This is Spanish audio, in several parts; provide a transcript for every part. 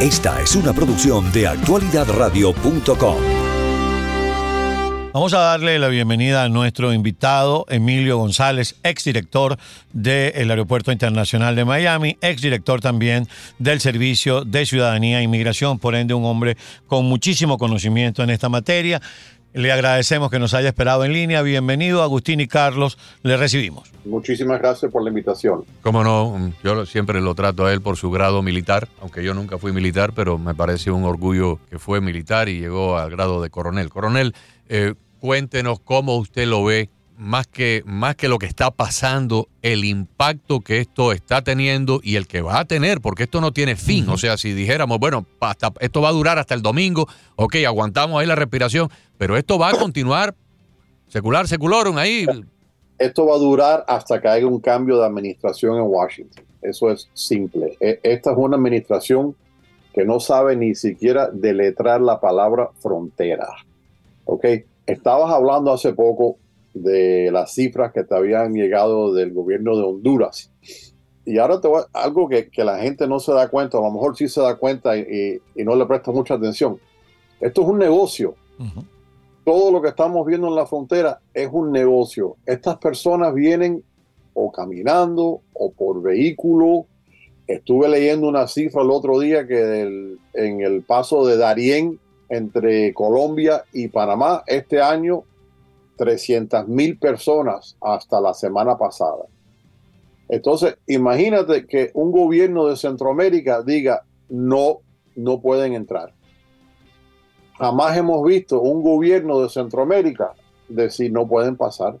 Esta es una producción de actualidadradio.com. Vamos a darle la bienvenida a nuestro invitado, Emilio González, exdirector del Aeropuerto Internacional de Miami, exdirector también del Servicio de Ciudadanía e Inmigración, por ende un hombre con muchísimo conocimiento en esta materia. Le agradecemos que nos haya esperado en línea. Bienvenido, Agustín y Carlos. Le recibimos. Muchísimas gracias por la invitación. Cómo no, yo siempre lo trato a él por su grado militar, aunque yo nunca fui militar, pero me parece un orgullo que fue militar y llegó al grado de coronel. Coronel, eh, cuéntenos cómo usted lo ve, más que, más que lo que está pasando, el impacto que esto está teniendo y el que va a tener, porque esto no tiene fin. O sea, si dijéramos, bueno, hasta, esto va a durar hasta el domingo, ok, aguantamos ahí la respiración, pero esto va a continuar secular, seculorum ahí. Esto va a durar hasta que haya un cambio de administración en Washington. Eso es simple. E, esta es una administración que no sabe ni siquiera deletrar la palabra frontera. ¿Ok? Estabas hablando hace poco de las cifras que te habían llegado del gobierno de Honduras. Y ahora te voy a, algo que, la gente no se da cuenta, a lo mejor sí se da cuenta y, no le presta mucha atención. Esto es un negocio. Todo lo que estamos viendo en la frontera es un negocio. Estas personas vienen o caminando o por vehículo. Estuve leyendo una cifra el otro día que en el paso de Darién entre Colombia y Panamá este año 300 mil personas hasta la semana pasada. Entonces, imagínate que un gobierno de Centroamérica diga, no, no pueden entrar. Jamás hemos visto un gobierno de Centroamérica decir no pueden pasar.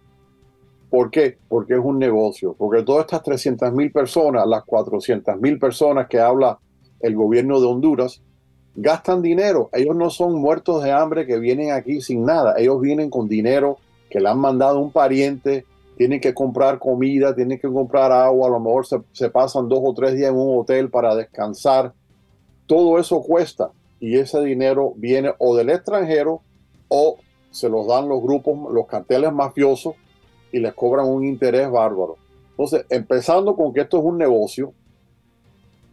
¿Por qué? Porque es un negocio. Porque todas estas 300 mil personas, las 400 mil personas que habla el gobierno de Honduras, gastan dinero. Ellos no son muertos de hambre que vienen aquí sin nada. Ellos vienen con dinero que le han mandado un pariente, tienen que comprar comida, tienen que comprar agua, a lo mejor se, pasan dos o tres días en un hotel para descansar. Todo eso cuesta y ese dinero viene o del extranjero o se los dan los grupos, los carteles mafiosos y les cobran un interés bárbaro. Entonces, empezando con que esto es un negocio,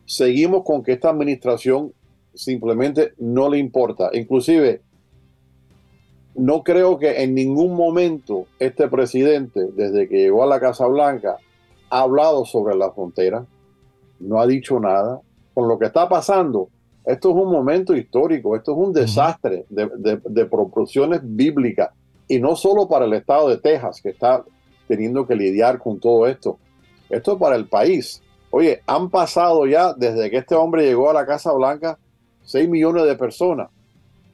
seguimos con que esta administración simplemente no le importa. Inclusive, no creo que en ningún momento este presidente, desde que llegó a la Casa Blanca, ha hablado sobre la frontera, no ha dicho nada. Con lo que está pasando, esto es un momento histórico, esto es un desastre de, proporciones bíblicas, y no solo para el estado de Texas, que está teniendo que lidiar con todo esto, esto es para el país. Oye, han pasado ya, desde que este hombre llegó a la Casa Blanca, 6 millones de personas.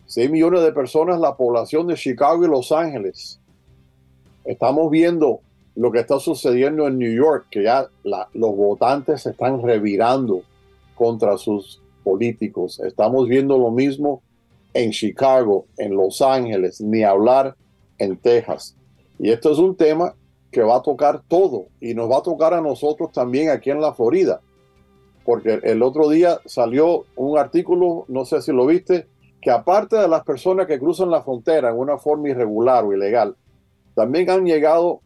6 millones de personas la población de Chicago y Los Ángeles. Estamos viendo lo que está sucediendo en New York, que ya los votantes se están revirando contra sus políticos. Estamos viendo lo mismo en Chicago, en Los Ángeles, ni hablar en Texas. Y esto es un tema que va a tocar todo y nos va a tocar a nosotros también aquí en la Florida porque el otro día salió un artículo, no sé si lo viste, que aparte de las personas que cruzan la frontera en una forma irregular o ilegal, también han llegado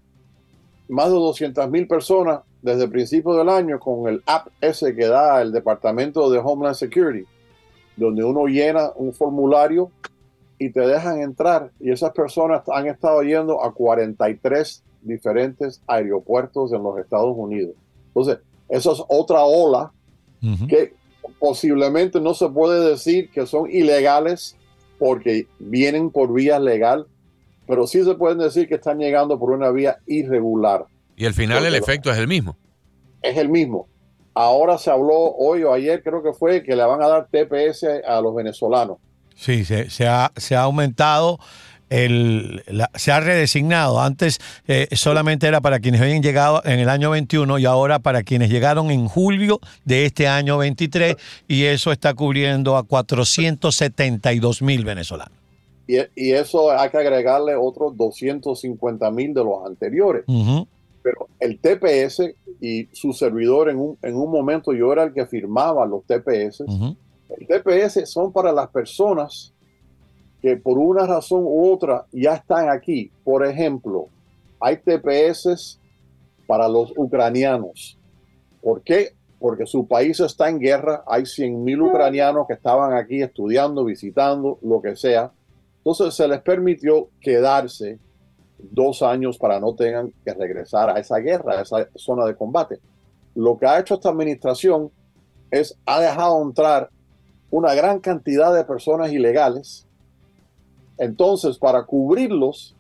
más de 200 mil personas desde el principio del año con el app ese que da el Departamento de Homeland Security, donde uno llena un formulario y te dejan entrar. Y esas personas han estado yendo a 43 diferentes aeropuertos en los Estados Unidos. Entonces, eso es otra ola que posiblemente no se puede decir que son ilegales porque vienen por vía legal, pero sí se pueden decir que están llegando por una vía irregular. Y al final el efecto es el mismo. Es el mismo. Ahora se habló hoy o ayer, creo que fue, que le van a dar TPS a los venezolanos. Sí, se, ha, se ha aumentado el, se ha redesignado. Antes eh, solamente era para quienes habían llegado en el año 21 y ahora para quienes llegaron en julio de este año 23 y eso está cubriendo a 472 mil venezolanos. Y, y, eso hay que agregarle otros 250 mil de los anteriores. Pero el TPS y su servidor en un, en un momento yo era el que firmaba los TPS. El TPS son para las personas que por una razón u otra ya están aquí. Por ejemplo, hay TPS para los ucranianos. ¿Por qué? porque su país está en guerra, hay 100.000 ucranianos que estaban aquí estudiando, visitando, lo que sea. Entonces se les permitió quedarse dos años para no tengan que regresar a esa guerra, a esa zona de combate. Lo que ha hecho esta administración es, ha dejado entrar una gran cantidad de personas ilegales. Entonces, para cubrirlos,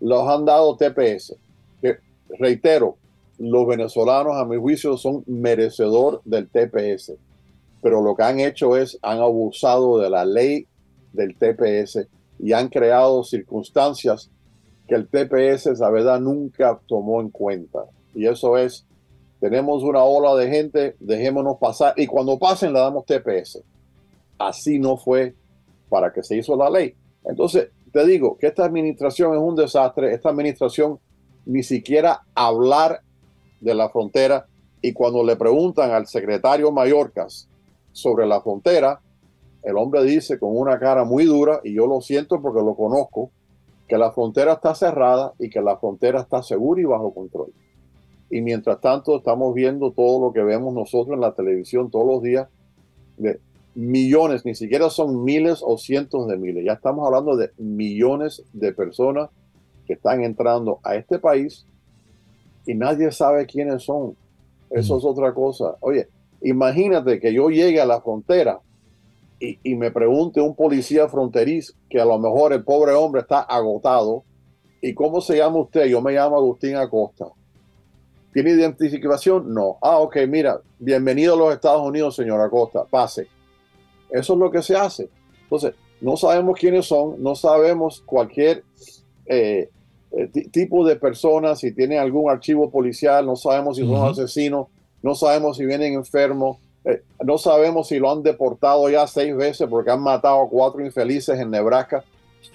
los han dado TPS. Que, reitero, los venezolanos, a mi juicio, son merecedor del TPS. Pero lo que han hecho es, han abusado de la ley del TPS y han creado circunstancias que el TPS, la verdad, nunca tomó en cuenta. Y eso es, tenemos una ola de gente, dejémonos pasar, y cuando pasen le damos TPS. Así no fue para que se hizo la ley. Entonces, te digo que esta administración es un desastre, esta administración ni siquiera hablar de la frontera, y cuando le preguntan al secretario Mallorcas sobre la frontera, el hombre dice con una cara muy dura, y yo lo siento porque lo conozco, que la frontera está cerrada y que la frontera está segura y bajo control. Y mientras tanto estamos viendo todo lo que vemos nosotros en la televisión todos los días, millones, ni siquiera son miles o cientos de miles, ya estamos hablando de millones de personas que están entrando a este país y nadie sabe quiénes son. Eso es otra cosa. Oye, imagínate que yo llegue a la frontera y, me pregunte un policía fronterizo que a lo mejor el pobre hombre está agotado. ¿Y cómo se llama usted? Yo me llamo Agustín Acosta. ¿Tiene identificación? No. Ah, ok, mira, bienvenido a los Estados Unidos, señor Acosta. Pase. Eso es lo que se hace. Entonces, no sabemos quiénes son, no sabemos cualquier eh, eh, tipo de personas, si tienen algún archivo policial, no sabemos si son asesinos, no sabemos si vienen enfermos, eh, no sabemos si lo han deportado ya seis veces porque han matado a cuatro infelices en Nebraska.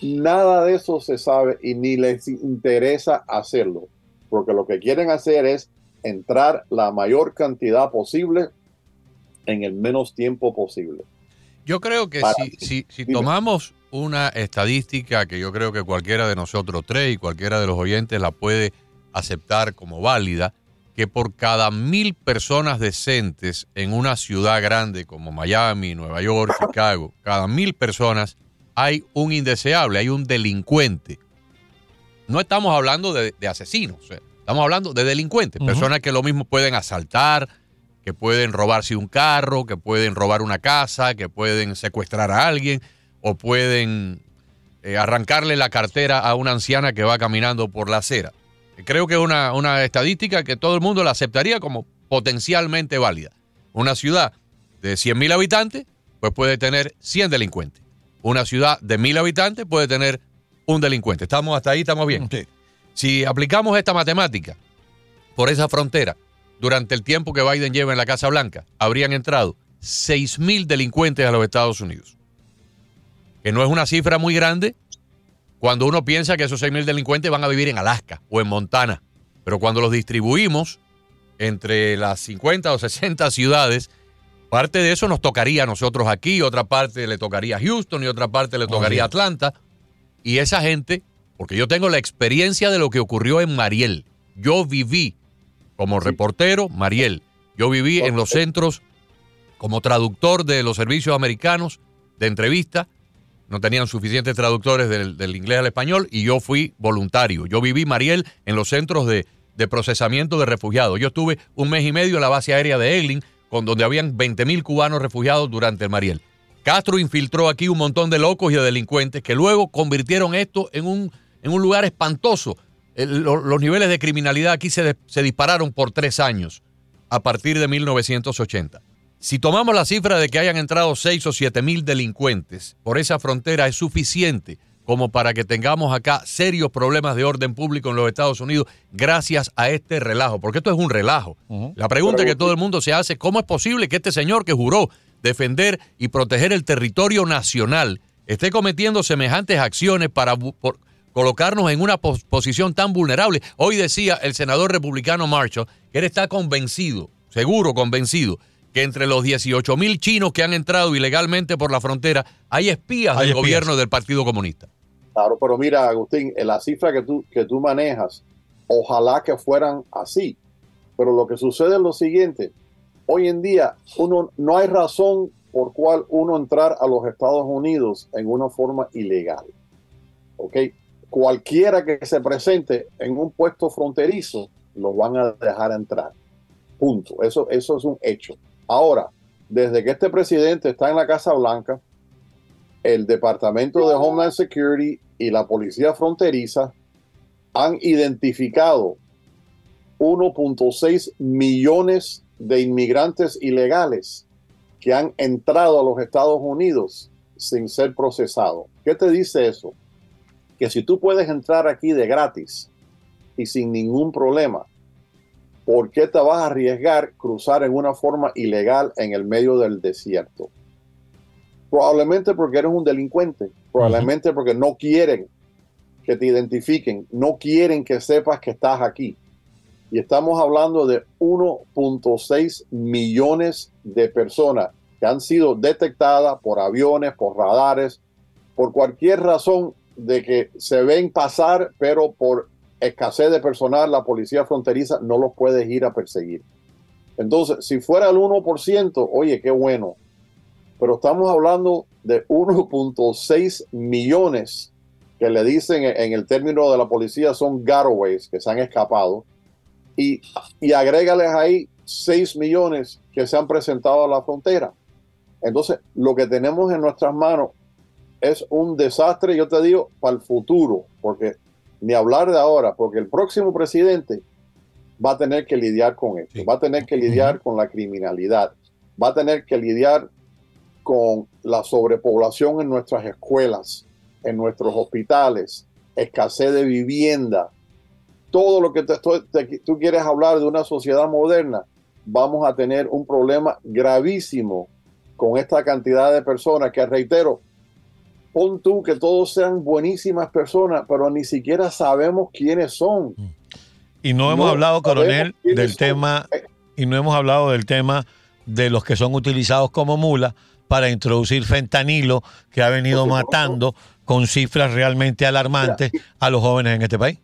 Nada de eso se sabe y ni les interesa hacerlo, porque lo que quieren hacer es entrar la mayor cantidad posible en el menos tiempo posible. Yo creo que si, si, tomamos una estadística que yo creo que cualquiera de nosotros tres y cualquiera de los oyentes la puede aceptar como válida, que por cada mil personas decentes en una ciudad grande como Miami, Nueva York, Chicago, cada mil personas hay un indeseable, hay un delincuente. No estamos hablando de, asesinos, estamos hablando de delincuentes, personas que lo mismo pueden asaltar, que pueden robarse un carro, que pueden robar una casa, que pueden secuestrar a alguien o pueden eh, arrancarle la cartera a una anciana que va caminando por la acera. Creo que es una, estadística que todo el mundo la aceptaría como potencialmente válida. Una ciudad de 100.000 habitantes, pues puede tener 100 delincuentes. Una ciudad de 1.000 habitantes puede tener un delincuente. ¿Estamos hasta ahí? ¿Estamos bien? Si aplicamos esta matemática por esa frontera, durante el tiempo que Biden lleva en la Casa Blanca, habrían entrado 6.000 delincuentes a los Estados Unidos. Que no es una cifra muy grande, cuando uno piensa que esos 6.000 delincuentes van a vivir en Alaska o en Montana. Pero cuando los distribuimos entre las 50 o 60 ciudades, parte de eso nos tocaría a nosotros aquí, otra parte le tocaría a Houston y otra parte le tocaría a Atlanta. Y esa gente, porque yo tengo la experiencia de lo que ocurrió en Mariel. Yo viví como reportero, Mariel. Yo viví en los centros como traductor de los servicios americanos de entrevista no tenían suficientes traductores del, inglés al español y yo fui voluntario. Yo viví, Mariel, en los centros de, procesamiento de refugiados. Yo estuve un mes y medio en la base aérea de Eglin, con donde habían 20.000 cubanos refugiados durante el Mariel. Castro infiltró aquí un montón de locos y de delincuentes que luego convirtieron esto en un, en un lugar espantoso. Los niveles de criminalidad aquí se, se dispararon por tres años a partir de 1980. Si tomamos la cifra de que hayan entrado 6 o 7 mil delincuentes por esa frontera, es suficiente como para que tengamos acá serios problemas de orden público en los Estados Unidos gracias a este relajo, porque esto es un relajo. La pregunta que todo el mundo se hace, ¿cómo es posible que este señor que juró defender y proteger el territorio nacional esté cometiendo semejantes acciones para colocarnos en una posición tan vulnerable? Hoy decía el senador republicano Marshall que él está convencido, seguro convencido, que entre los 18 mil chinos que han entrado ilegalmente por la frontera hay espías del gobierno del Partido Comunista. Claro, pero mira, Agustín, la cifra que tú, que tú manejas, ojalá que fueran así. Pero lo que sucede es lo siguiente. hoy en día uno no hay razón por cual uno entrar a los Estados Unidos en una forma ilegal. ¿Ok? Cualquiera que se presente en un puesto fronterizo, lo van a dejar entrar. Punto. Eso, eso es un hecho. Ahora, desde que este presidente está en la Casa Blanca, el Departamento de Homeland Security y la Policía Fronteriza han identificado 1.6 millones de inmigrantes ilegales que han entrado a los Estados Unidos sin ser procesados. ¿Qué te dice eso? Que si tú puedes entrar aquí de gratis y sin ningún problema, ¿por qué te vas a arriesgar cruzar en una forma ilegal en el medio del desierto? Probablemente porque eres un delincuente, probablemente porque no quieren que te identifiquen, no quieren que sepas que estás aquí. Y estamos hablando de 1.6 millones de personas que han sido detectadas por aviones, por radares, por cualquier razón de que se ven pasar, pero por escasez de personal, la policía fronteriza no los puede ir a perseguir. Entonces, si fuera el 1%, oye, qué bueno. Pero estamos hablando de 1.6 millones que le dicen en el término de la policía son garaways que se han escapado y, y agrégales ahí 6 millones que se han presentado a la frontera. Entonces, lo que tenemos en nuestras manos es un desastre, yo te digo, para el futuro, porque ni hablar de ahora, porque el próximo presidente va a tener que lidiar con esto, va a tener que lidiar con la criminalidad, va a tener que lidiar con la sobrepoblación en nuestras escuelas, en nuestros hospitales, escasez de vivienda, todo lo que tú quieres hablar de una sociedad moderna, vamos a tener un problema gravísimo con esta cantidad de personas que, reitero, pon tú que todos sean buenísimas personas, pero ni siquiera sabemos quiénes son. Y no hemos hablado, coronel, del tema, y no hemos hablado del tema de los que son utilizados como mula para introducir fentanilo que ha venido matando con cifras realmente alarmantes a los jóvenes en este país.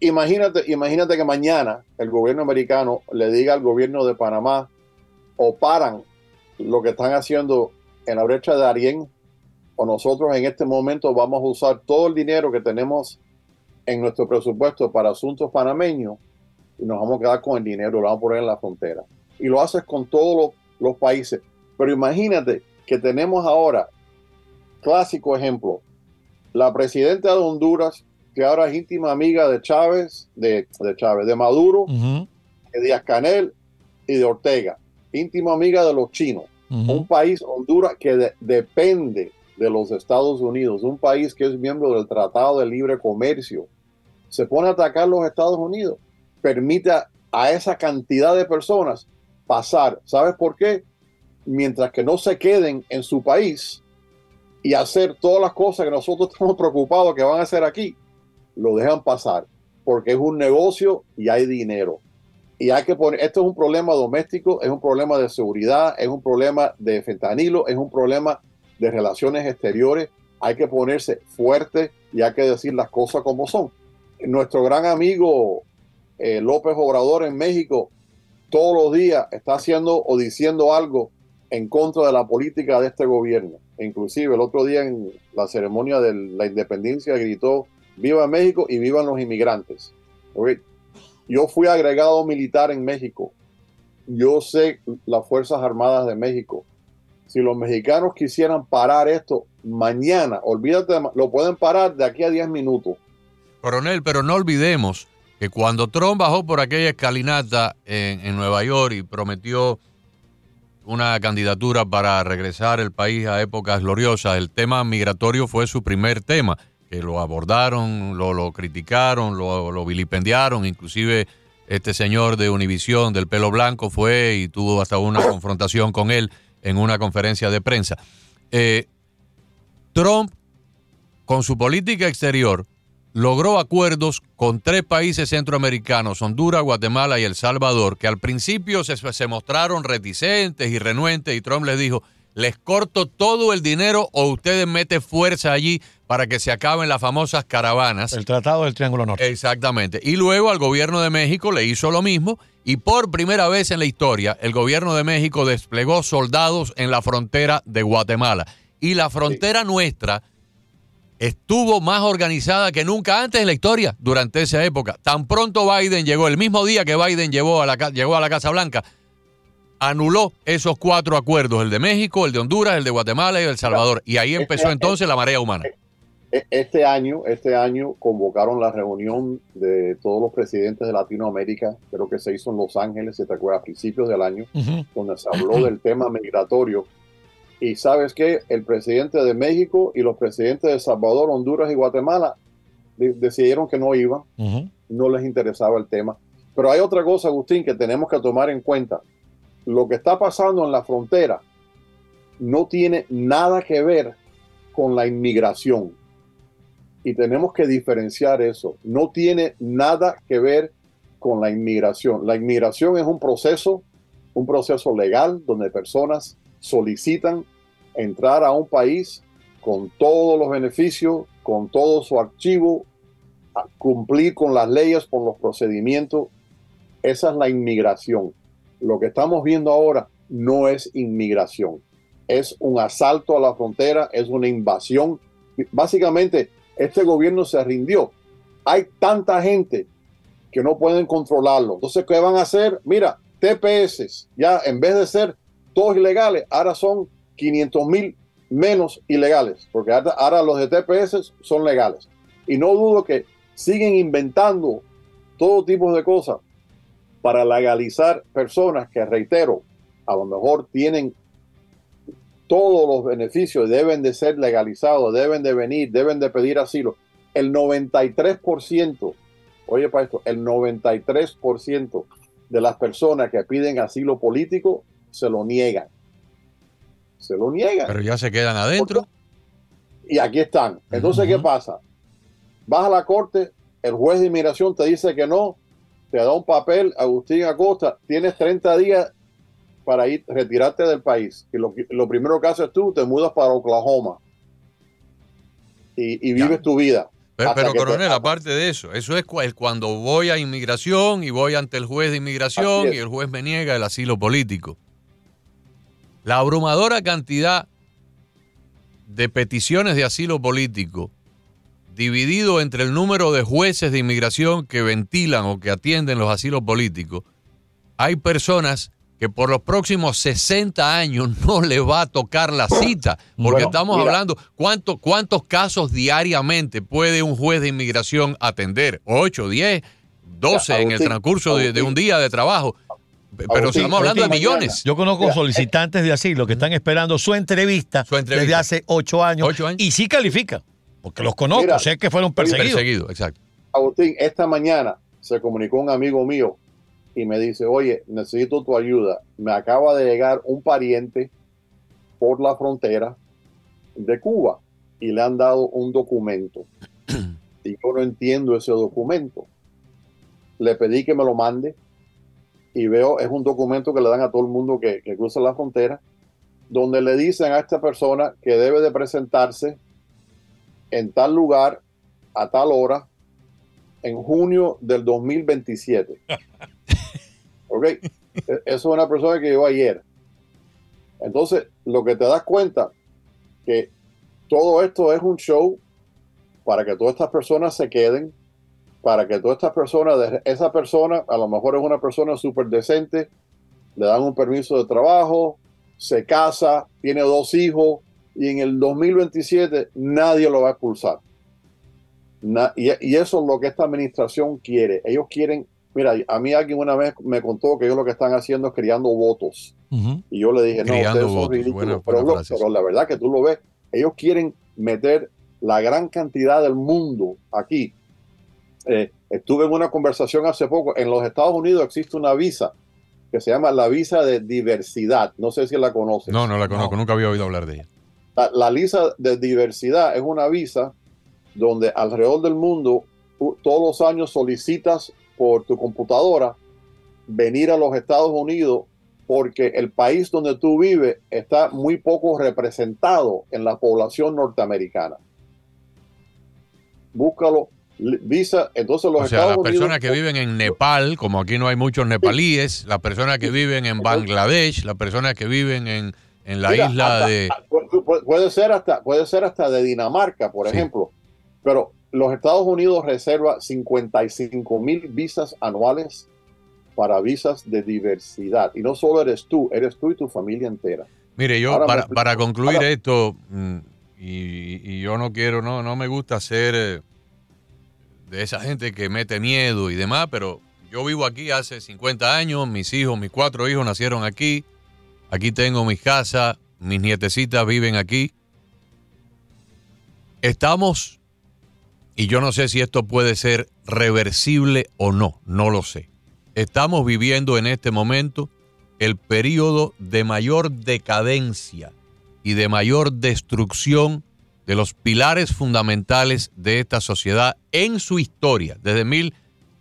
Imagínate, imagínate que mañana el gobierno americano le diga al gobierno de Panamá o paran lo que están haciendo en la brecha de Arién o nosotros en este momento vamos a usar todo el dinero que tenemos en nuestro presupuesto para asuntos panameños y nos vamos a quedar con el dinero, lo vamos a poner en la frontera. Y lo haces con todos los, países. Pero imagínate que tenemos ahora, clásico ejemplo, la presidenta de Honduras, que ahora es íntima amiga de Chávez, de, Chávez, de Maduro, de Díaz Canel y de Ortega, íntima amiga de los chinos. Un país, Honduras, que depende de los Estados Unidos, un país que es miembro del Tratado de Libre Comercio, se pone a atacar los Estados Unidos, permite a esa cantidad de personas pasar. ¿Sabes por qué? Mientras que no se queden en su país y hacer todas las cosas que nosotros estamos preocupados que van a hacer aquí, lo dejan pasar, porque es un negocio y hay dinero. Y hay que poner, esto es un problema doméstico, es un problema de seguridad, es un problema de fentanilo, es un problema de relaciones exteriores, hay que ponerse fuerte y hay que decir las cosas como son. Nuestro gran amigo eh, López Obrador en México todos los días está haciendo o diciendo algo en contra de la política de este gobierno. Inclusive el otro día en la ceremonia de la independencia gritó, viva México y vivan los inmigrantes. Yo fui agregado militar en México. Yo sé las Fuerzas Armadas de México si los mexicanos quisieran parar esto mañana, olvídate, lo pueden parar de aquí a 10 minutos. Coronel, pero no olvidemos que cuando Trump bajó por aquella escalinata en, Nueva York y prometió una candidatura para regresar el país a épocas gloriosas, el tema migratorio fue su primer tema, que lo abordaron, lo, lo criticaron, lo, lo vilipendiaron, inclusive este señor de Univisión del pelo blanco fue y tuvo hasta una confrontación con él en una conferencia de prensa. Eh, Trump, con su política exterior, logró acuerdos con tres países centroamericanos, Honduras, Guatemala y El Salvador, que al principio se, se mostraron reticentes y renuentes y Trump les dijo, les corto todo el dinero o ustedes meten fuerza allí para que se acaben las famosas caravanas. El Tratado del Triángulo Norte. Exactamente. Y luego al gobierno de México le hizo lo mismo y por primera vez en la historia el gobierno de México desplegó soldados en la frontera de Guatemala. Y la frontera nuestra estuvo más organizada que nunca antes en la historia durante esa época. Tan pronto Biden llegó, el mismo día que Biden llegó a la, llegó a la Casa Blanca, anuló esos cuatro acuerdos, el de México, el de Honduras, el de Guatemala y el de El Salvador. Y ahí empezó entonces la marea humana. E-, este año, este año convocaron la reunión de todos los presidentes de Latinoamérica, creo que se hizo en Los Ángeles, se te acuerda, a principios del año, donde se habló del tema migratorio. Y sabes que el presidente de México y los presidentes de El Salvador, Honduras y Guatemala decidieron que no iban, no les interesaba el tema. Pero hay otra cosa, Agustín, que tenemos que tomar en cuenta lo que está pasando en la frontera no tiene nada que ver con la inmigración. Y tenemos que diferenciar eso. No tiene nada que ver con la inmigración. La inmigración es un proceso, un proceso legal donde personas solicitan entrar a un país con todos los beneficios, con todo su archivo, cumplir con las leyes, con los procedimientos. Esa es la inmigración lo que estamos viendo ahora no es inmigración, es un asalto a la frontera, es una invasión. Básicamente, este gobierno se rindió. Hay tanta gente que no pueden controlarlo. Entonces, ¿qué van a hacer? Mira, TPS, ya en vez de ser todos ilegales, ahora son 500 mil menos ilegales, porque ahora los de TPS son legales. Y no dudo que siguen inventando todo tipo de cosas para legalizar personas que, reitero, a lo mejor tienen todos los beneficios, deben de ser legalizados, deben de venir, deben de pedir asilo. El 93%, oye para esto, el 93% de las personas que piden asilo político se lo niegan. Se lo niegan. Pero ya se quedan adentro. Y aquí están. Entonces, ¿qué pasa? Vas a la corte, el juez de inmigración te dice que no, te da un papel, Agustín Acosta, tienes 30 días para ir, retirarte del país. Y lo, lo primero que haces tú, te mudas para Oklahoma y, vives tu vida. Pero, coronel, aparte de eso, eso es cuando voy a inmigración y voy ante el juez de inmigración y el juez me niega el asilo político. La abrumadora cantidad de peticiones de asilo político dividido entre el número de jueces de inmigración que ventilan o que atienden los asilos políticos, hay personas que por los próximos 60 años no le va a tocar la cita, porque estamos hablando, ¿cuánto, ¿cuántos casos diariamente puede un juez de inmigración atender? ¿8, 10, 12 en el transcurso de, un día de trabajo? Pero estamos hablando de millones. Yo conozco solicitantes de asilo que están esperando su entrevista, desde hace 8 años, años, y sí califican. Porque los conozco, sé que fueron perseguidos. Perseguidos, exacto. Agustín, esta mañana se comunicó un amigo mío y me dice, oye, necesito tu ayuda. Me acaba de llegar un pariente por la frontera de Cuba y le han dado un documento. y yo no entiendo ese documento. Le pedí que me lo mande y veo, es un documento que le dan a todo el mundo que, que cruza la frontera, donde le dicen a esta persona que debe de presentarse en tal lugar, a tal hora, en junio del 2027. ¿Ok? E-, eso es una persona que llegó ayer. Entonces, lo que te das cuenta que todo esto es un show para que todas estas personas se queden, para que todas estas personas, esa persona a lo mejor es una persona súper decente, le dan un permiso de trabajo, se casa, tiene dos hijos, y en el 2027 nadie lo va a expulsar. y, eso es lo que esta administración quiere. Ellos quieren, mira, a mí alguien una vez me contó que ellos lo que están haciendo es criando votos. Y yo le dije, no, ustedes son ridículos. pero, la verdad que tú lo ves, ellos quieren meter la gran cantidad del mundo aquí. Eh, estuve en una conversación hace poco, en los Estados Unidos existe una visa que se llama la visa de diversidad. No sé si la conoces. No, no la conozco, nunca había oído hablar de ella. La, visa de diversidad es una visa donde alrededor del mundo todos los años solicitas por tu computadora venir a los Estados Unidos porque el país donde tú vives está muy poco representado en la población norteamericana. Búscalo, visa, entonces los o sea, las personas que viven en Nepal, como aquí no hay muchos nepalíes, las personas que viven en Bangladesh, las personas que viven en, en la isla de... Puede ser, hasta, puede ser hasta de Dinamarca, por ejemplo, pero los Estados Unidos reserva 55 mil visas anuales para visas de diversidad. Y no solo eres tú, eres tú y tu familia entera. Mire, yo para, para, concluir esto, mm, y, yo no quiero, no, no me gusta ser eh, de esa gente que mete miedo y demás, pero yo vivo aquí hace 50 años, mis hijos, mis cuatro hijos nacieron aquí, aquí tengo mi casa, mis nietecitas viven aquí. Estamos, y yo no sé si esto puede ser reversible o no, no lo sé. Estamos viviendo en este momento el periodo de mayor decadencia y de mayor destrucción de los pilares fundamentales de esta sociedad en su historia, desde mil,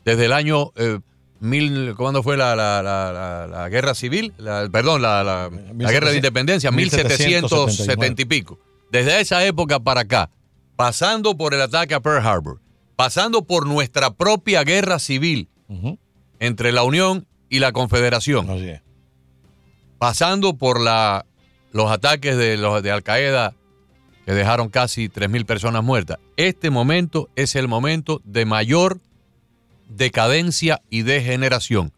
desde el año eh, mil, ¿cuándo fue la, la, guerra civil? perdón, la, guerra de independencia, 1770 y pico. Desde esa época para acá, pasando por el ataque a Pearl Harbor, pasando por nuestra propia guerra civil, entre la Unión y la Confederación. Pasando por la, los ataques de, los, de Al Qaeda que dejaron casi 3.000 personas muertas. Este momento es el momento de mayor decadencia y degeneración,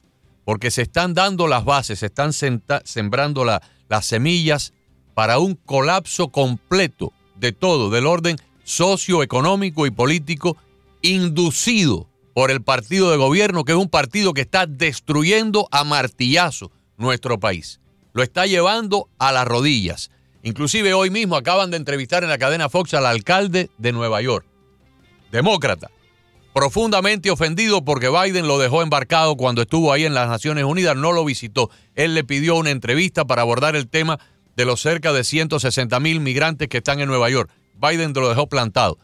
porque se están dando las bases, se están sembrando las semillas para un colapso completo de todo, del orden socioeconómico y político inducido por el partido de gobierno, que es un partido que está destruyendo a martillazo nuestro país. Lo está llevando a las rodillas. Inclusive hoy mismo acaban de entrevistar en la cadena Fox al alcalde de Nueva York, demócrata, profundamente ofendido porque Biden lo dejó embarcado cuando estuvo ahí en las Naciones Unidas, no lo visitó. Él le pidió una entrevista para abordar el tema de los cerca de 160 mil migrantes que están en Nueva York. Biden lo dejó plantado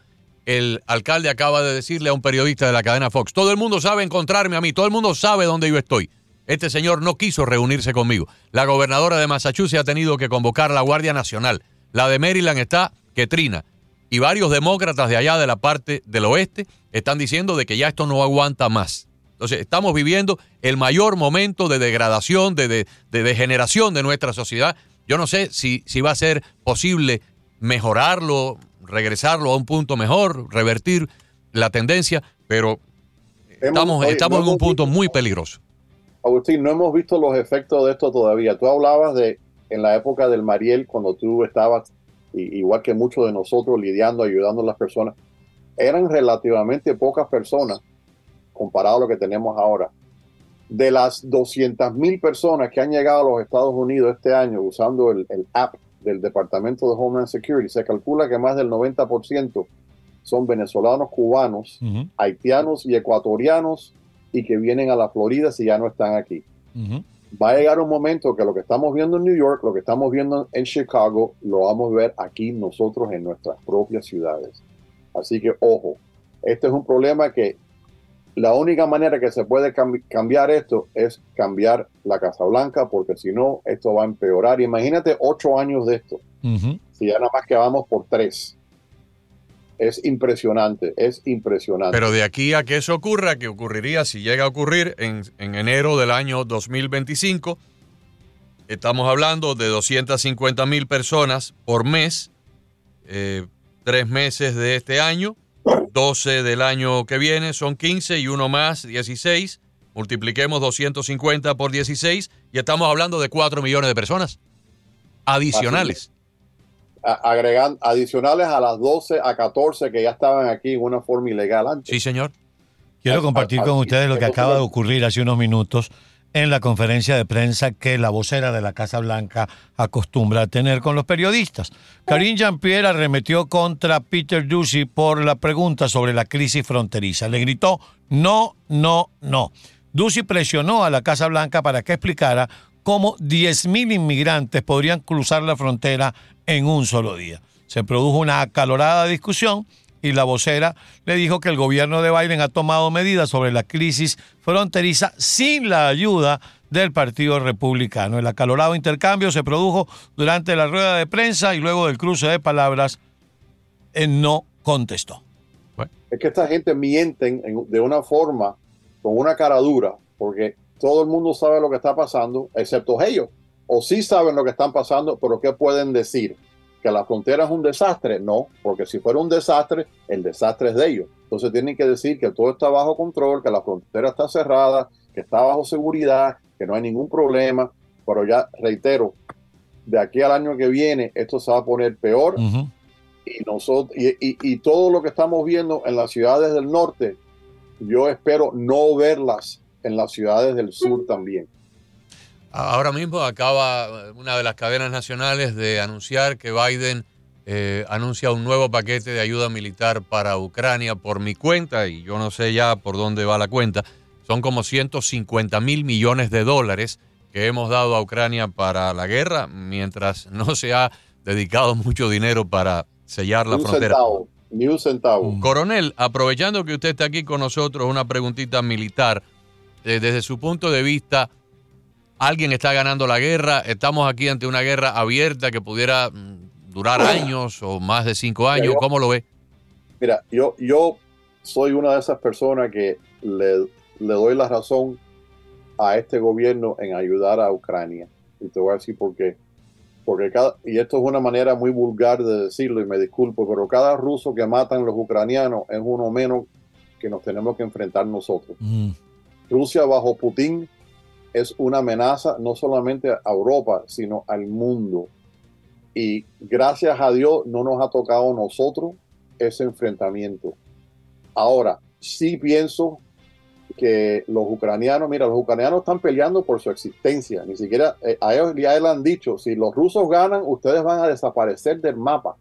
el alcalde acaba de decirle a un periodista de la cadena Fox, todo el mundo sabe encontrarme a mí, todo el mundo sabe dónde yo estoy. Este señor no quiso reunirse conmigo. La gobernadora de Massachusetts ha tenido que convocar a la Guardia Nacional. La de Maryland está Ketrina. Y varios demócratas de allá de la parte del oeste están diciendo de que ya esto no aguanta más. Entonces, estamos viviendo el mayor momento de degradación, de, de, de degeneración de nuestra sociedad. Yo no sé si, si va a ser posible mejorarlo, regresarlo a un punto mejor, revertir la tendencia, pero estamos, estamos en un punto muy peligroso. Agustín, no hemos visto los efectos de esto todavía. Tú hablabas de en la época del Mariel, cuando tú estabas, igual que muchos de nosotros, lidiando, ayudando a las personas, eran relativamente pocas personas comparado a lo que tenemos ahora. De las 200 mil personas que han llegado a los Estados Unidos este año usando el, el app del Departamento de Homeland Security, se calcula que más del 90% son venezolanos, cubanos, haitianos y ecuatorianos y que vienen a la Florida si ya no están aquí. Va a llegar un momento que lo que estamos viendo en New York, lo que estamos viendo en Chicago, lo vamos a ver aquí nosotros en nuestras propias ciudades. Así que ojo, este es un problema que la única manera que se puede cambiar esto es cambiar la Casa Blanca, porque si no, esto va a empeorar. Imagínate ocho años de esto, si ya nada más que vamos por tres. Es impresionante, es impresionante. Pero de aquí a que eso ocurra, que ocurriría si llega a ocurrir en, enero del año 2025, estamos hablando de 250 mil personas por mes, eh, tres meses de este año 12 del año que viene son 15 y uno más, 16. Multipliquemos 250 por 16 y estamos hablando de 4 millones de personas adicionales. Agregan adicionales a las 12 a 14 que ya estaban aquí en una forma ilegal antes. Sí, señor. Quiero compartir con ustedes lo que acaba de ocurrir hace unos minutos en la conferencia de prensa que la vocera de la Casa Blanca acostumbra a tener con los periodistas. Karine Jean-Pierre arremetió contra Peter Ducey por la pregunta sobre la crisis fronteriza. Le gritó, no, no, no. Ducey presionó a la Casa Blanca para que explicara cómo 10.000 inmigrantes podrían cruzar la frontera en un solo día. Se produjo una acalorada discusión y la vocera le dijo que el gobierno de Biden ha tomado medidas sobre la crisis fronteriza sin la ayuda del Partido Republicano. El acalorado intercambio se produjo durante la rueda de prensa y luego del cruce de palabras, él no contestó. Es que esta gente mienten de una forma, con una cara dura, porque todo el mundo sabe lo que está pasando, excepto ellos. O sí saben lo que están pasando, pero ¿qué pueden decir? ¿Que la frontera es un desastre? No, porque si fuera un desastre, el desastre es de ellos. Entonces tienen que decir que todo está bajo control, que la frontera está cerrada, que está bajo seguridad, que no hay ningún problema. Pero ya reitero, de aquí al año que viene esto se va a poner peor y, nosotros, y, todo lo que estamos viendo en las ciudades del norte, yo espero no verlas en las ciudades del sur también. Ahora mismo acaba una de las cadenas nacionales de anunciar que Biden eh, anuncia un nuevo paquete de ayuda militar para Ucrania por mi cuenta, y yo no sé ya por dónde va la cuenta, son como 150 mil millones de dólares que hemos dado a Ucrania para la guerra, mientras no se ha dedicado mucho dinero para sellar la frontera. ni un centavo. Mm. Coronel, aprovechando que usted está aquí con nosotros, una preguntita militar. Eh, desde su punto de vista, ¿alguien está ganando la guerra? ¿Estamos aquí ante una guerra abierta que pudiera mm, durar años o más de cinco años? ¿Cómo lo ve? Mira, yo, yo soy una de esas personas que le, le doy la razón a este gobierno en ayudar a Ucrania. Y te voy a decir por qué porque cada, y esto es una manera muy vulgar de decirlo y me disculpo, pero cada ruso que matan los ucranianos es uno menos que nos tenemos que enfrentar nosotros. Mm. Rusia bajo Putin es una amenaza no solamente a Europa, sino al mundo. Y gracias a Dios no nos ha tocado a nosotros ese enfrentamiento. Ahora, sí pienso que los ucranianos, mira, los ucranianos están peleando por su existencia, ni siquiera eh, a ellos ya le han dicho, si los rusos ganan, ustedes van a desaparecer del mapa.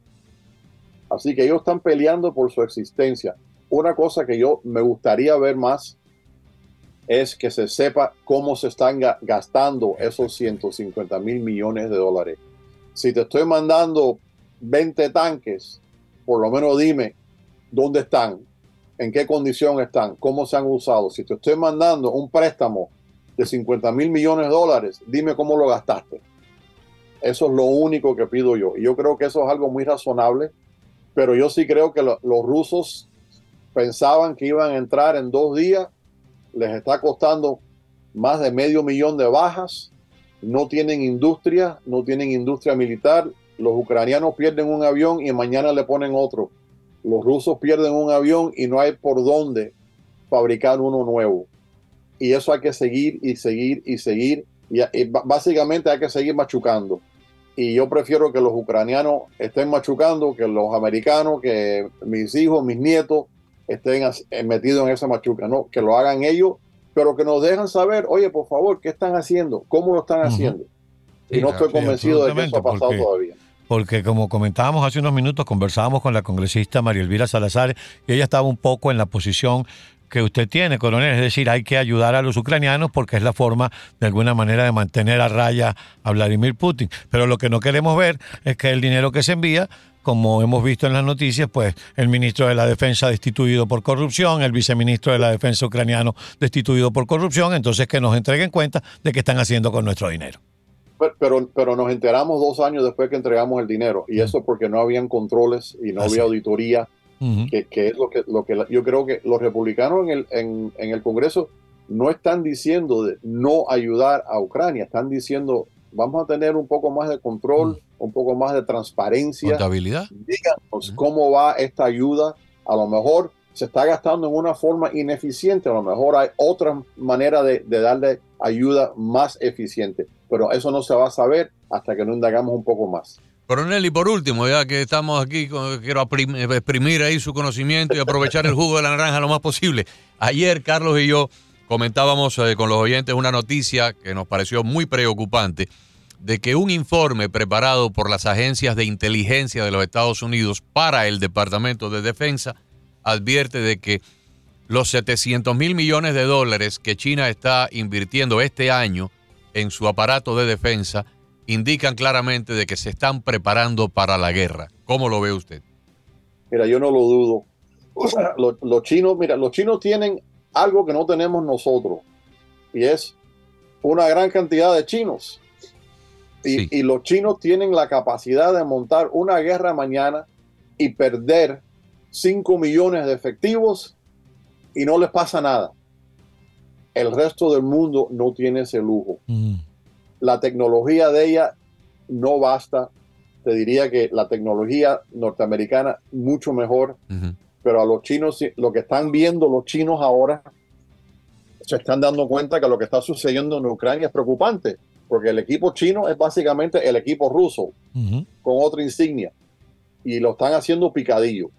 Así que ellos están peleando por su existencia. Una cosa que yo me gustaría ver más es que se sepa cómo se están gastando esos 150 mil millones de dólares. Si te estoy mandando 20 tanques, por lo menos dime dónde están, en qué condición están, cómo se han usado. Si te estoy mandando un préstamo de 50 mil millones de dólares, dime cómo lo gastaste. Eso es lo único que pido yo. Y yo creo que eso es algo muy razonable, pero yo sí creo que los rusos pensaban que iban a entrar en dos días, les está costando más de medio millón de bajas, no tienen industria, no tienen industria militar, los ucranianos pierden un avión y mañana le ponen otro los rusos pierden un avión y no hay por dónde fabricar uno nuevo. Y eso hay que seguir y seguir y seguir. Y, básicamente hay que seguir machucando. Y yo prefiero que los ucranianos estén machucando que los americanos, que mis hijos, mis nietos estén eh, metidos en esa machuca. No, que lo hagan ellos, pero que nos dejan saber, oye, por favor, ¿qué están haciendo? ¿Cómo lo están haciendo? y no estoy convencido de que eso ha pasado todavía porque como comentábamos hace unos minutos, conversábamos con la congresista María Elvira Salazar y ella estaba un poco en la posición que usted tiene, coronel, es decir, hay que ayudar a los ucranianos porque es la forma de alguna manera de mantener a raya a Vladimir Putin. Pero lo que no queremos ver es que el dinero que se envía como hemos visto en las noticias, pues el ministro de la Defensa destituido por corrupción, el viceministro de la Defensa ucraniano destituido por corrupción, entonces que nos entreguen cuenta de qué están haciendo con nuestro dinero. Pero, pero nos enteramos dos años después que entregamos el dinero y eso porque no habían controles y no había auditoría, que, es lo que, lo que yo creo que los republicanos en el, en, el Congreso no están diciendo de no ayudar a Ucrania, están diciendo vamos a tener un poco más de control, un poco más de transparencia. Contabilidad. Díganos cómo va esta ayuda. A lo mejor se está gastando en una forma ineficiente, a lo mejor hay otra manera de, de darle ayuda más eficiente pero eso no se va a saber hasta que no indagamos un poco más. Coronel, y por último, ya que estamos aquí, quiero exprimir ahí su conocimiento y aprovechar el jugo de la naranja lo más posible. Ayer Carlos y yo comentábamos eh, con los oyentes una noticia que nos pareció muy preocupante de que un informe preparado por las agencias de inteligencia de los Estados Unidos para el Departamento de Defensa advierte de que los 700 mil millones de dólares que China está invirtiendo este año en su aparato de defensa indican claramente de que se están preparando para la guerra. ¿Cómo lo ve usted? Mira, yo no lo dudo. los, chinos, mira, los chinos tienen algo que no tenemos nosotros y es una gran cantidad de chinos. Y, Sí. y los chinos tienen la capacidad de montar una guerra mañana y perder 5 millones de efectivos y no les pasa nada. El resto del mundo no tiene ese lujo. Mm. La tecnología de ella no basta. Te diría que la tecnología norteamericana mucho mejor. Pero a los chinos, lo que están viendo los chinos ahora, se están dando cuenta que lo que está sucediendo en Ucrania es preocupante, porque el equipo chino es básicamente el equipo ruso, con otra insignia, y lo están haciendo picadillo.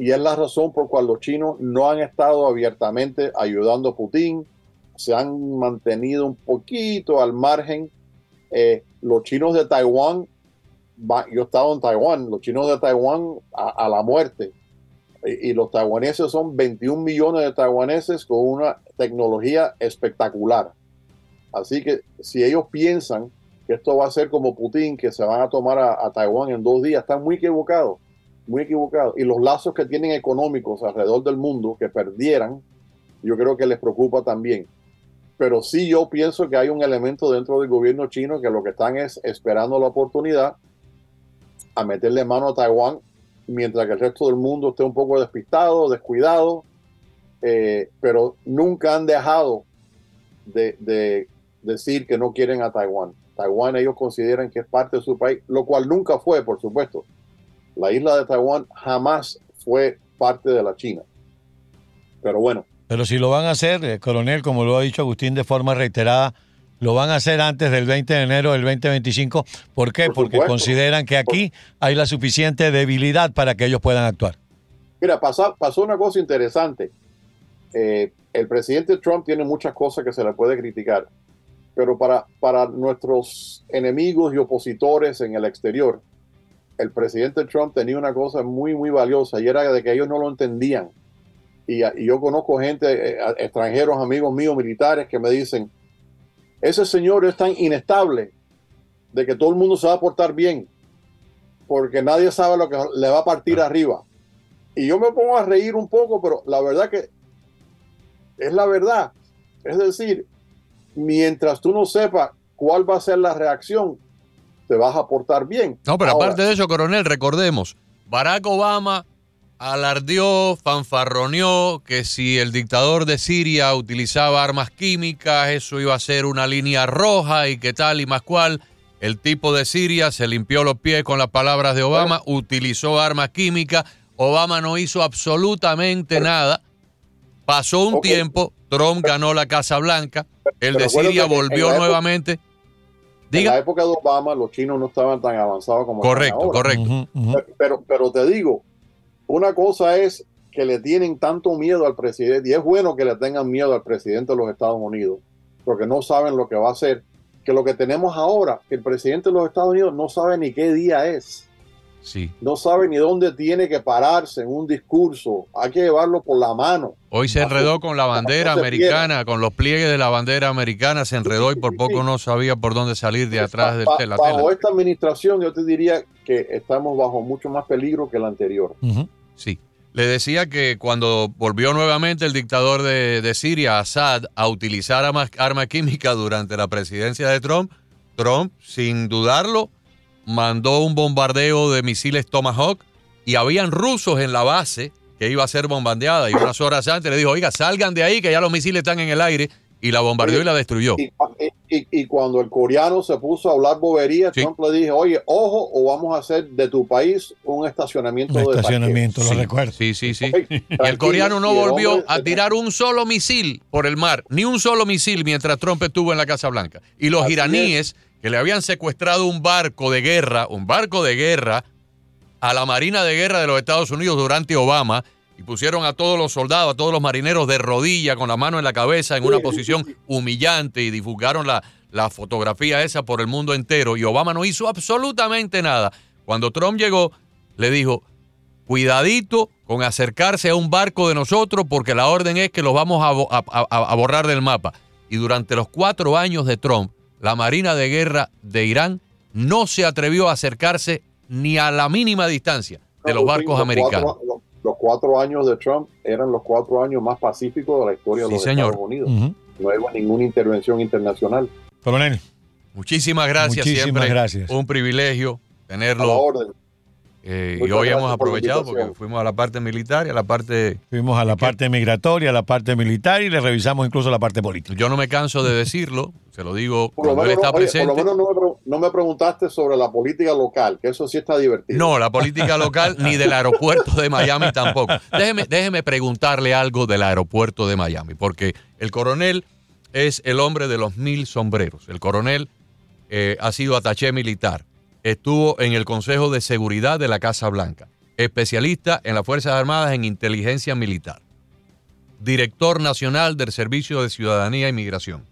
Y es la razón por cual los chinos no han estado abiertamente ayudando a Putin, se han mantenido un poquito al margen. Eh, los chinos de Taiwán, yo he estado en Taiwán, los chinos de Taiwán a, a la muerte. Y, los taiwaneses son 21 millones de taiwaneses con una tecnología espectacular. Así que si ellos piensan que esto va a ser como Putin, que se van a tomar a, a Taiwán en dos días, están muy equivocados, muy equivocados. Y los lazos que tienen económicos alrededor del mundo que perdieran, yo creo que les preocupa también. Pero sí yo pienso que hay un elemento dentro del gobierno chino que lo que están es esperando la oportunidad a meterle mano a Taiwán, mientras que el resto del mundo esté un poco despistado, descuidado, eh, pero nunca han dejado de, de decir que no quieren a Taiwán. Taiwán ellos consideran que es parte de su país, lo cual nunca fue, por supuesto. La isla de Taiwán jamás fue parte de la China. Pero bueno, Pero si lo van a hacer, eh, coronel, como lo ha dicho Agustín de forma reiterada, lo van a hacer antes del 20 de enero del 2025. ¿Por qué? Por Porque consideran que aquí hay la suficiente debilidad para que ellos puedan actuar. Mira, pasó, pasó una cosa interesante. Eh, el presidente Trump tiene muchas cosas que se le puede criticar, pero para, para nuestros enemigos y opositores en el exterior, el presidente Trump tenía una cosa muy, muy valiosa y era de que ellos no lo entendían. Y, y yo conozco gente, eh, extranjeros, amigos míos, militares, que me dicen, ese señor es tan inestable de que todo el mundo se va a portar bien, porque nadie sabe lo que le va a partir arriba. Y yo me pongo a reír un poco, pero la verdad que es la verdad. Es decir, mientras tú no sepas cuál va a ser la reacción, te vas a portar bien. No, pero Ahora, aparte de eso, coronel, recordemos, Barack Obama alardeó, fanfarroneó que si el dictador de Siria utilizaba armas químicas, eso iba a ser una línea roja y que tal y más cual. El tipo de Siria se limpió los pies con las palabras de Obama, utilizó armas químicas, Obama no hizo absolutamente nada. Pasó un tiempo, Trump ganó la Casa Blanca, el pero de Siria volvió época- nuevamente. En la Diga, época de Obama, los chinos no estaban tan avanzados como correcto, ahora. correcto. Ujú. Pero, pero te digo, una cosa es que le tienen tanto miedo al presidente, y es bueno que le tengan miedo al presidente de los Estados Unidos, porque no saben lo que va a hacer, que lo que tenemos ahora, que el presidente de los Estados Unidos no sabe ni qué día es, Sí. no sabe ni dónde tiene que pararse en un discurso, hay que llevarlo por la mano. Hoy se enredó con la bandera americana, con los pliegues de la bandera americana, se enredó y por poco no sabía por dónde salir de atrás de Ba- la bajo tela. esta administración yo te diría que estamos bajo mucho más peligro que la anterior. Sí. Le decía que cuando volvió nuevamente el dictador de, de Siria, Assad, a utilizar armas arma química durante la presidencia de Trump, Trump, sin dudarlo, mandó un bombardeo de misiles Tomahawk y habían rusos en la base que iba a ser bombardeada y unas horas antes le dijo, oiga, salgan de ahí que ya los misiles están en el aire y la bombardeó y la destruyó. Y, y- y cuando el coreano se puso a hablar bobería, Sí. Trump le dije, oye, ojo, o vamos a hacer de tu país un estacionamiento Un de estacionamiento, lo Sí, recuerdo. Sí, sí, sí. taqueros". Y el coreano no volvió hombre- a tirar un solo misil por el mar, ni un solo misil mientras Trump estuvo en la Casa Blanca. Y los iraníes, que le habían secuestrado un barco de guerra, un barco de guerra, a la Marina de Guerra de los Estados Unidos durante Obama, y pusieron a todos los soldados, a todos los marineros de rodilla, con la mano en la cabeza, en una posición humillante, y divulgaron la, la fotografía esa por el mundo entero, y Obama no hizo absolutamente nada. Cuando Trump llegó, le dijo, cuidadito con acercarse a un barco de nosotros porque la orden es que los vamos a, bo- a- a- a borrar del mapa. Y durante los cuatro años de Trump, la Marina de Guerra de Irán no se atrevió a acercarse ni a la mínima distancia de los barcos Los americanos. cuatro- los, cuatro años de Trump eran los cuatro años más pacíficos de la historia de los señor. Estados Unidos. Ujú. no hay ninguna intervención internacional. Coronel. Muchísimas gracias Muchísimas siempre. gracias. Un privilegio A la tenerlo. Eh, y hoy hemos por aprovechado porque fuimos a la parte militar y a la parte... Fuimos a la parte migratoria, a la parte militar y le revisamos incluso la parte política. Yo no me canso de decirlo, se lo digo Por lo cuando él menos, está no, oye, por presente. lo menos no, me, pre- no me preguntaste sobre la política local, que eso sí está divertido. No, la política local ni del aeropuerto de Miami tampoco. Déjeme, déjeme preguntarle algo del aeropuerto de Miami, porque el coronel es el hombre de los mil sombreros. El coronel eh, ha sido ataché militar, estuvo en el Consejo de Seguridad de la Casa Blanca, especialista en las Fuerzas Armadas en inteligencia militar, director nacional del Servicio de Ciudadanía e Inmigración,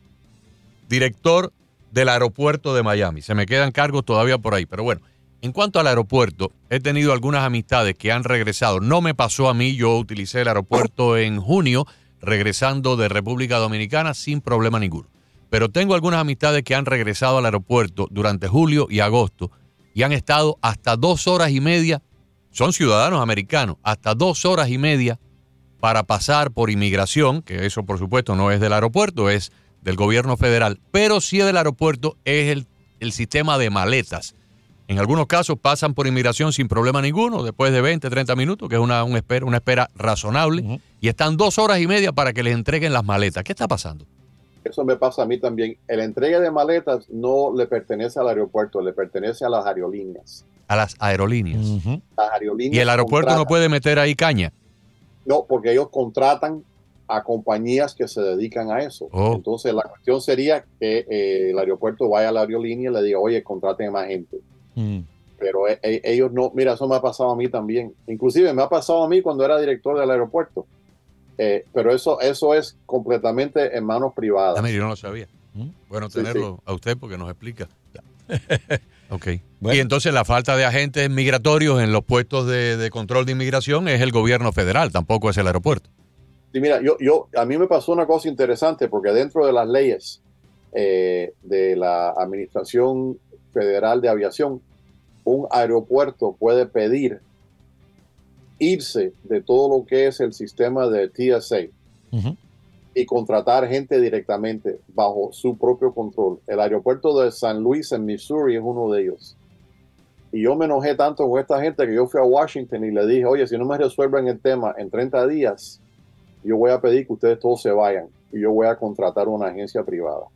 director del aeropuerto de Miami. Se me quedan cargos todavía por ahí, pero bueno. En cuanto al aeropuerto, he tenido algunas amistades que han regresado. No me pasó a mí, yo utilicé el aeropuerto en junio, regresando de República Dominicana sin problema ninguno. Pero tengo algunas amistades que han regresado al aeropuerto durante julio y agosto y han estado hasta dos horas y media, son ciudadanos americanos, hasta dos horas y media para pasar por inmigración, que eso por supuesto no es del aeropuerto, es del gobierno federal, pero sí del aeropuerto es el, el sistema de maletas. En algunos casos pasan por inmigración sin problema ninguno, después de 20, 30 minutos, que es una, espera, una espera razonable, y están dos horas y media para que les entreguen las maletas. ¿Qué está pasando? Eso me pasa a mí también. El entrega de maletas no le pertenece al aeropuerto, le pertenece a las aerolíneas. A las aerolíneas. Ujú. Las aerolíneas Y el aeropuerto no puede meter ahí caña. No, porque ellos contratan a compañías que se dedican a eso. Oh. Entonces la cuestión sería que eh, el aeropuerto vaya a la aerolínea y le diga, oye, contraten más gente. Mm. Pero eh, eh, ellos no, mira, eso me ha pasado a mí también. Inclusive me ha pasado a mí cuando era director del aeropuerto. Eh, pero eso, eso es completamente en manos privadas. Ah, mire, yo no lo sabía. ¿Mm? Bueno Sí, tenerlo a usted porque nos explica. ok. Bueno. Y entonces la falta de agentes migratorios en los puestos de, de control de inmigración es el gobierno federal, tampoco es el aeropuerto. Sí, mira, yo, yo, a mí me pasó una cosa interesante porque dentro de las leyes eh, de la Administración Federal de Aviación, un aeropuerto puede pedir irse de todo lo que es el sistema de TSA y contratar gente directamente bajo su propio control. El aeropuerto de San Luis en Missouri es uno de ellos. Y yo me enojé tanto con esta gente que yo fui a Washington y le dije, oye, si no me resuelven el tema en 30 días, yo voy a pedir que ustedes todos se vayan y yo voy a contratar una agencia privada.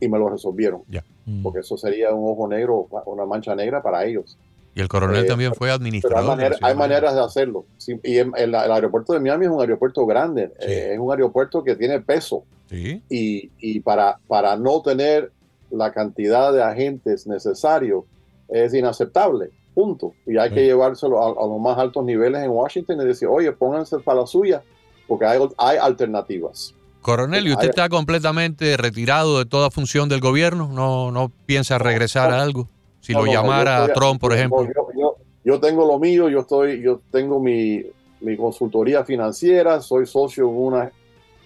Y me lo resolvieron, Mm. porque eso sería un ojo negro, una mancha negra para ellos. Y el coronel Eh, también fue administrador. hay, manera- maneras de hacerlo. Sí, y el, el- aeropuerto de Miami es un aeropuerto grande, Sí. eh, es un aeropuerto que tiene peso. Sí. y, y para, para no tener la cantidad de agentes necesarios es inaceptable, punto. Y hay que llevárselo a, a los más altos niveles en Washington y decir, oye, pónganse para la suya, porque hay, hay alternativas. Coronel, ¿y usted Hay- está completamente retirado de toda función del gobierno? ¿No, no piensa regresar a algo? Si No, lo no, llamara estoy- Trump, por ejemplo. Yo, yo- yo tengo lo mío, yo, estoy, yo tengo mi, mi consultoría financiera, soy socio en una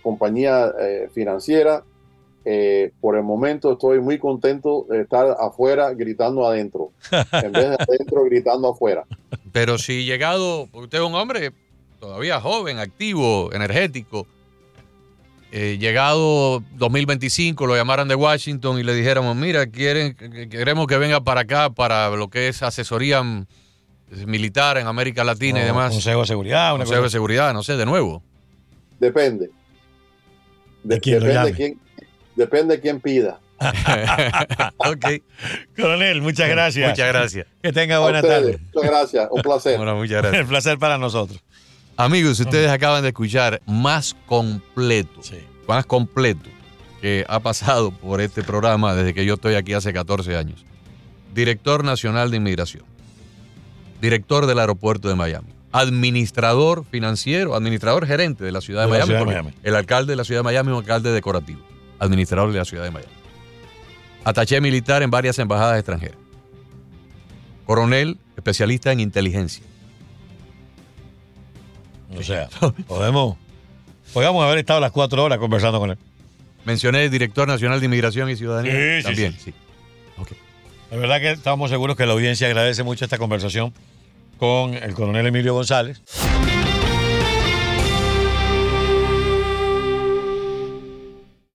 compañía eh, financiera. Eh, por el momento estoy muy contento de estar afuera gritando adentro, en vez de adentro gritando afuera. Pero si llegado, usted es un hombre todavía joven, activo, energético, eh, llegado 2025 lo llamaran de Washington y le dijéramos, mira, quieren, que- queremos que venga para acá para lo que es asesoría mm, militar en América Latina y demás, Consejo de seguridad, una Consejo de seguridad, no sé, de nuevo. Depende. De quién lo depende llame. quién, depende quién pida. ok, Coronel, muchas gracias. muchas gracias. Que tenga buena tarde. Muchas gracias, un placer. Bueno, muchas gracias. El placer para nosotros. Amigos, ustedes acaban de escuchar más completo, Sí. más completo que ha pasado por este programa desde que yo estoy aquí hace 14 años. Director Nacional de Inmigración, director del aeropuerto de Miami, administrador financiero, administrador gerente de la ciudad de, Miami, ciudad de Miami. el alcalde de la ciudad de Miami es un alcalde decorativo, administrador de la ciudad de Miami. Ataché militar en varias embajadas extranjeras. Coronel, especialista en inteligencia. O sea, podemos, podemos haber estado las cuatro horas conversando con él. Mencioné director nacional de inmigración y ciudadanía. Sí, sí, También, sí. sí. Ok. La verdad que estamos seguros que la audiencia agradece mucho esta conversación con el coronel Emilio González.